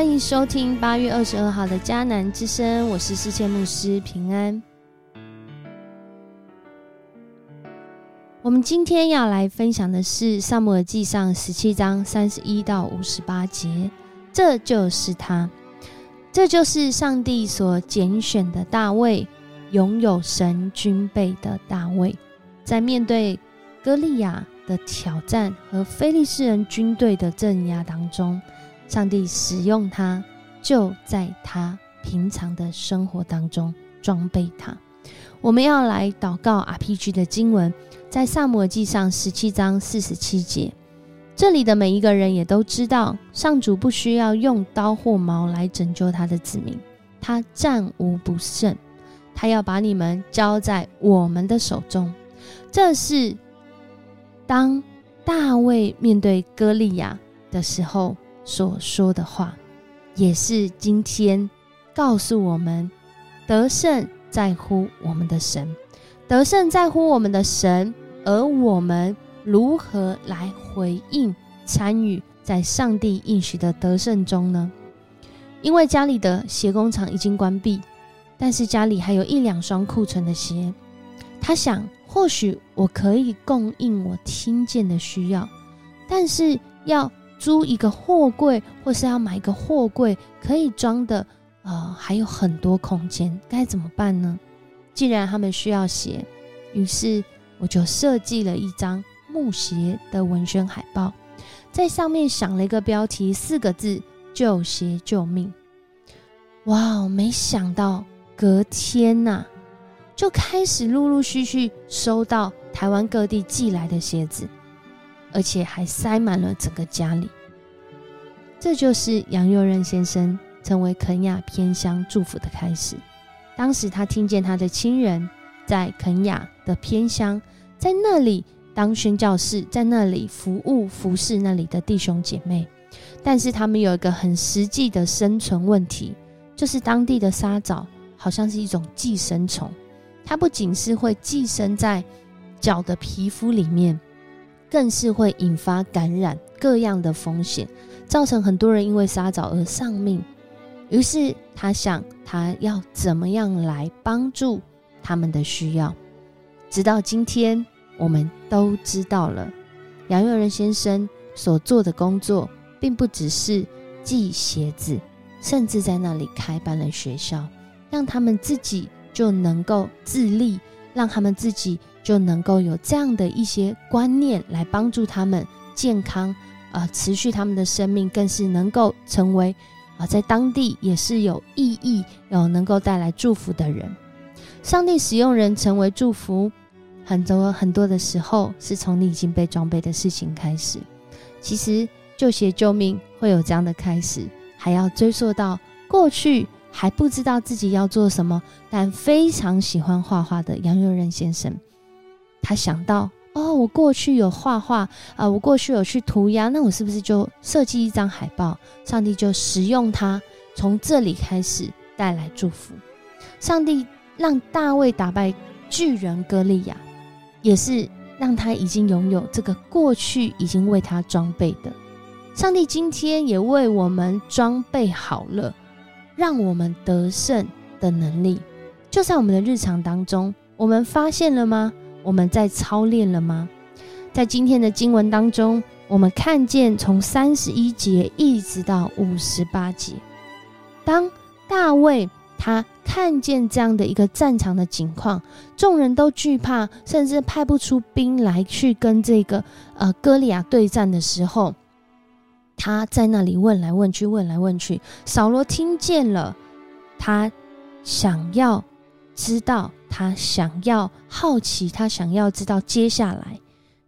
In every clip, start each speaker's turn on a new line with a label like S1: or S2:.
S1: 欢迎收听八月二十二号的迦南之声，我是世界牧师平安。我们今天要来分享的是《萨姆尔记上》十七章三十一到五十八节，这就是他，这就是上帝所拣选的大卫，拥有神军备的大卫，在面对哥利亚的挑战和非利士人军队的镇压当中。上帝使用他，就在他平常的生活当中装备他。我们要来祷告 RPG 的经文，在萨摩尔记上十七章四十七节。这里的每一个人也都知道，上主不需要用刀或矛来拯救他的子民，他战无不胜。他要把你们交在我们的手中。这是当大卫面对歌利亚的时候。所说的话，也是今天告诉我们：得胜在乎我们的神，得胜在乎我们的神，而我们如何来回应、参与在上帝应许的得胜中呢？因为家里的鞋工厂已经关闭，但是家里还有一两双库存的鞋。他想，或许我可以供应我听见的需要，但是要。租一个货柜，或是要买一个货柜，可以装的，呃，还有很多空间，该怎么办呢？既然他们需要鞋，于是我就设计了一张木鞋的文宣海报，在上面想了一个标题，四个字：救鞋救命。哇，没想到隔天呐，就开始陆陆续续收到台湾各地寄来的鞋子。而且还塞满了整个家里。这就是杨佑任先生成为肯雅偏乡祝福的开始。当时他听见他的亲人在肯雅的偏乡，在那里当宣教士，在那里服务服侍那里的弟兄姐妹。但是他们有一个很实际的生存问题，就是当地的沙枣好像是一种寄生虫，它不仅是会寄生在脚的皮肤里面。更是会引发感染各样的风险，造成很多人因为沙枣而丧命。于是他想，他要怎么样来帮助他们的需要？直到今天，我们都知道了，杨佑仁先生所做的工作，并不只是寄鞋子，甚至在那里开办了学校，让他们自己就能够自立，让他们自己。就能够有这样的一些观念来帮助他们健康，呃，持续他们的生命，更是能够成为啊，在当地也是有意义、有能够带来祝福的人。上帝使用人成为祝福，很多很多的时候是从你已经被装备的事情开始。其实救鞋救命会有这样的开始，还要追溯到过去还不知道自己要做什么，但非常喜欢画画的杨佑任先生。他想到哦，我过去有画画啊，我过去有去涂鸦，那我是不是就设计一张海报？上帝就使用他，从这里开始带来祝福。上帝让大卫打败巨人歌利亚，也是让他已经拥有这个过去已经为他装备的。上帝今天也为我们装备好了，让我们得胜的能力，就在我们的日常当中，我们发现了吗？我们在操练了吗？在今天的经文当中，我们看见从三十一节一直到五十八节，当大卫他看见这样的一个战场的情况，众人都惧怕，甚至派不出兵来去跟这个呃哥利亚对战的时候，他在那里问来问去，问来问去。扫罗听见了，他想要知道。他想要好奇，他想要知道接下来，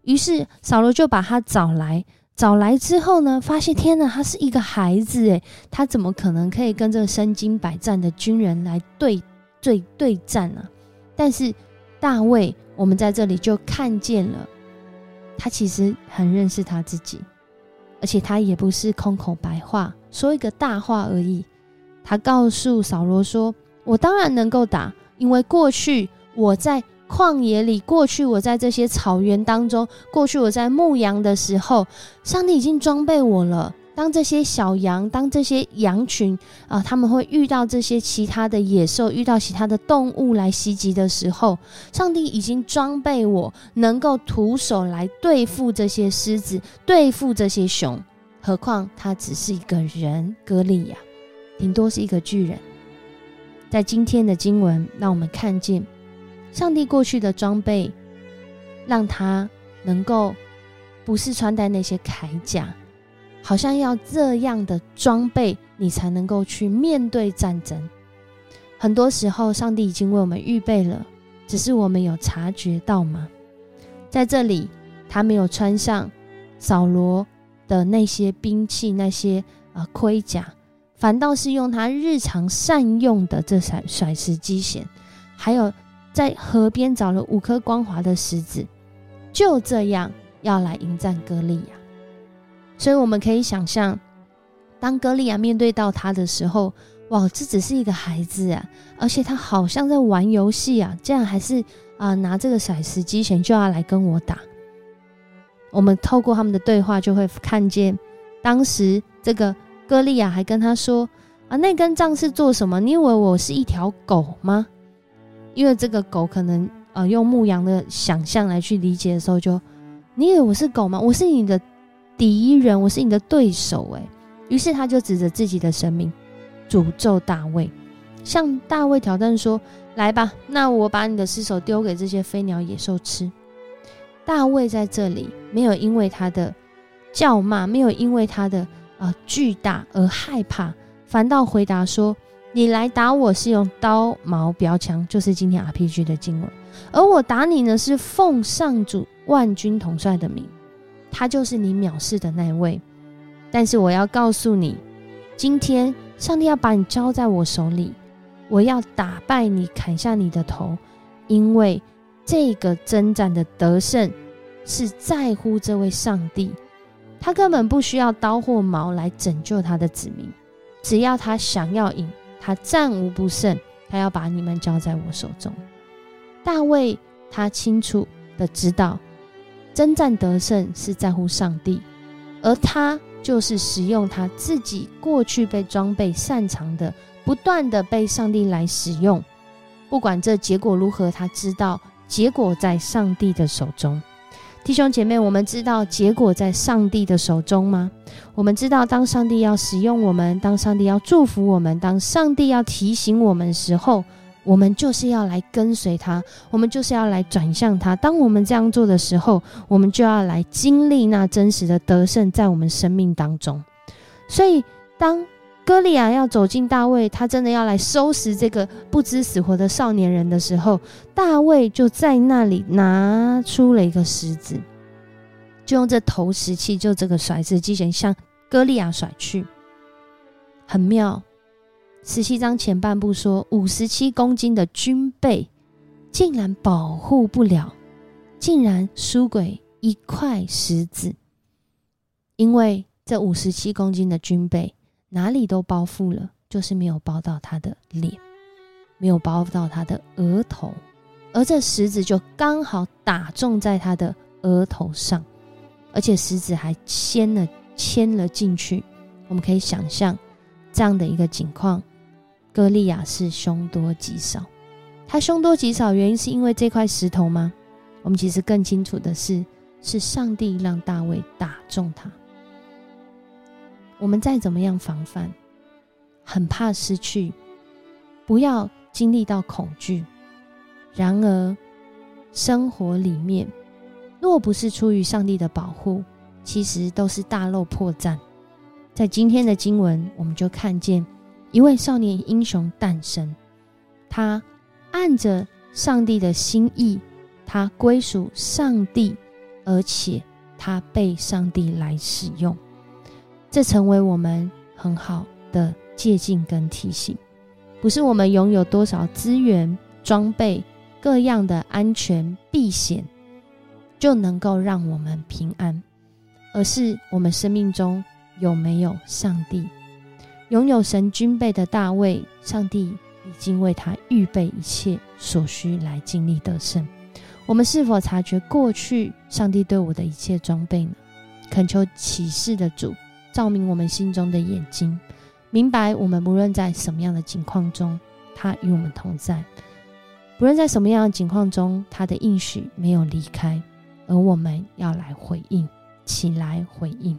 S1: 于是扫罗就把他找来。找来之后呢，发现天哪，他是一个孩子诶，他怎么可能可以跟这个身经百战的军人来对对对战呢？但是大卫，我们在这里就看见了，他其实很认识他自己，而且他也不是空口白话，说一个大话而已。他告诉扫罗说：“我当然能够打。”因为过去我在旷野里，过去我在这些草原当中，过去我在牧羊的时候，上帝已经装备我了。当这些小羊，当这些羊群啊，他们会遇到这些其他的野兽，遇到其他的动物来袭击的时候，上帝已经装备我，能够徒手来对付这些狮子，对付这些熊。何况他只是一个人，歌利亚，顶多是一个巨人。在今天的经文，让我们看见上帝过去的装备，让他能够不是穿戴那些铠甲。好像要这样的装备，你才能够去面对战争。很多时候，上帝已经为我们预备了，只是我们有察觉到吗？在这里，他没有穿上扫罗的那些兵器、那些啊盔甲，反倒是用他日常善用的这甩甩石机弦，还有在河边找了五颗光滑的石子，就这样要来迎战歌利亚。所以我们可以想象，当歌利亚面对到他的时候，哇，这只是一个孩子啊，而且他好像在玩游戏啊，这样还是啊拿这个骰子机前就要来跟我打。我们透过他们的对话，就会看见，当时这个歌利亚还跟他说：“啊，那根杖是做什么？你以为我是一条狗吗？”因为这个狗可能呃用牧羊的想象来去理解的时候，就你以为我是狗吗？我是你的。敌人，我是你的对手，哎，于是他就指着自己的生命诅咒大卫，向大卫挑战说：“来吧，那我把你的尸首丢给这些飞鸟野兽吃。”大卫在这里没有因为他的叫骂，没有因为他的啊巨大而害怕，反倒回答说：“你来打我是用刀矛标枪，就是今天 RPG 的经文，而我打你呢是奉上主万军统帅的名。”他就是你藐视的那位，但是我要告诉你，今天上帝要把你交在我手里，我要打败你，砍下你的头，因为这个征战的得胜是在乎这位上帝，他根本不需要刀或矛来拯救他的子民，只要他想要赢，他战无不胜，他要把你们交在我手中。大卫他清楚的知道。征战得胜是在乎上帝，而他就是使用他自己过去被装备擅长的，不断的被上帝来使用。不管这结果如何，他知道结果在上帝的手中。弟兄姐妹，我们知道结果在上帝的手中吗？我们知道，当上帝要使用我们，当上帝要祝福我们，当上帝要提醒我们的时候。我们就是要来跟随他，我们就是要来转向他。当我们这样做的时候，我们就要来经历那真实的得胜在我们生命当中。所以，当歌利亚要走进大卫，他真的要来收拾这个不知死活的少年人的时候，大卫就在那里拿出了一个石子，就用这投石器，就这个甩石机器人向歌利亚甩去，很妙。十七章前半部说，五十七公斤的军备竟然保护不了，竟然输给一块石子，因为这五十七公斤的军备哪里都包覆了，就是没有包到他的脸，没有包到他的额头，而这石子就刚好打中在他的额头上，而且石子还牵了牵了进去，我们可以想象这样的一个景况。歌利亚是凶多吉少，他凶多吉少原因是因为这块石头吗？我们其实更清楚的是，是上帝让大卫打中他。我们再怎么样防范，很怕失去，不要经历到恐惧。然而，生活里面若不是出于上帝的保护，其实都是大漏破绽。在今天的经文，我们就看见。一位少年英雄诞生，他按着上帝的心意，他归属上帝，而且他被上帝来使用，这成为我们很好的借鉴跟提醒。不是我们拥有多少资源、装备、各样的安全避险，就能够让我们平安，而是我们生命中有没有上帝。拥有神军备的大卫，上帝已经为他预备一切所需来经历得胜。我们是否察觉过去上帝对我的一切装备呢？恳求启示的主照明我们心中的眼睛，明白我们不论在什么样的境况中，他与我们同在；不论在什么样的境况中，他的应许没有离开，而我们要来回应，起来回应。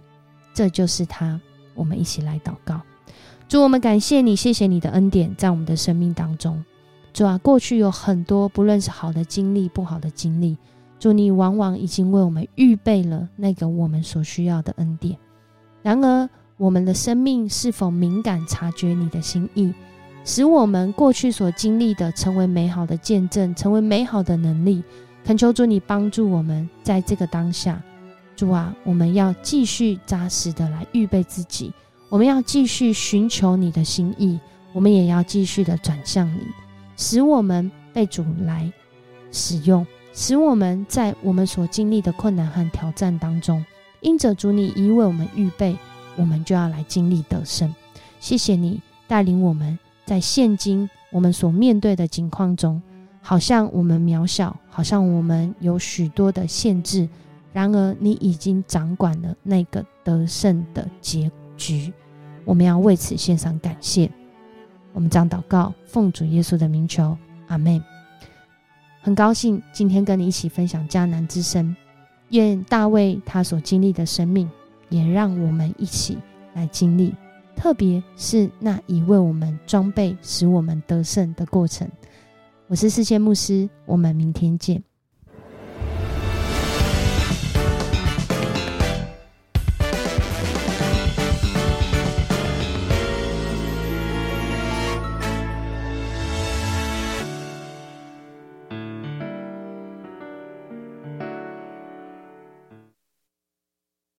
S1: 这就是他。我们一起来祷告，主，我们感谢你，谢谢你的恩典在我们的生命当中。主啊，过去有很多不论是好的经历、不好的经历，主你往往已经为我们预备了那个我们所需要的恩典。然而，我们的生命是否敏感察觉你的心意，使我们过去所经历的成为美好的见证，成为美好的能力？恳求主你帮助我们在这个当下。主啊，我们要继续扎实的来预备自己，我们要继续寻求你的心意，我们也要继续的转向你，使我们被主来使用，使我们在我们所经历的困难和挑战当中，因着主你已为我们预备，我们就要来经历得胜。谢谢你带领我们在现今我们所面对的境况中，好像我们渺小，好像我们有许多的限制。然而，你已经掌管了那个得胜的结局，我们要为此献上感谢。我们将祷告，奉主耶稣的名求，阿门。很高兴今天跟你一起分享迦南之声，愿大卫他所经历的生命，也让我们一起来经历，特别是那已为我们装备、使我们得胜的过程。我是世界牧师，我们明天见。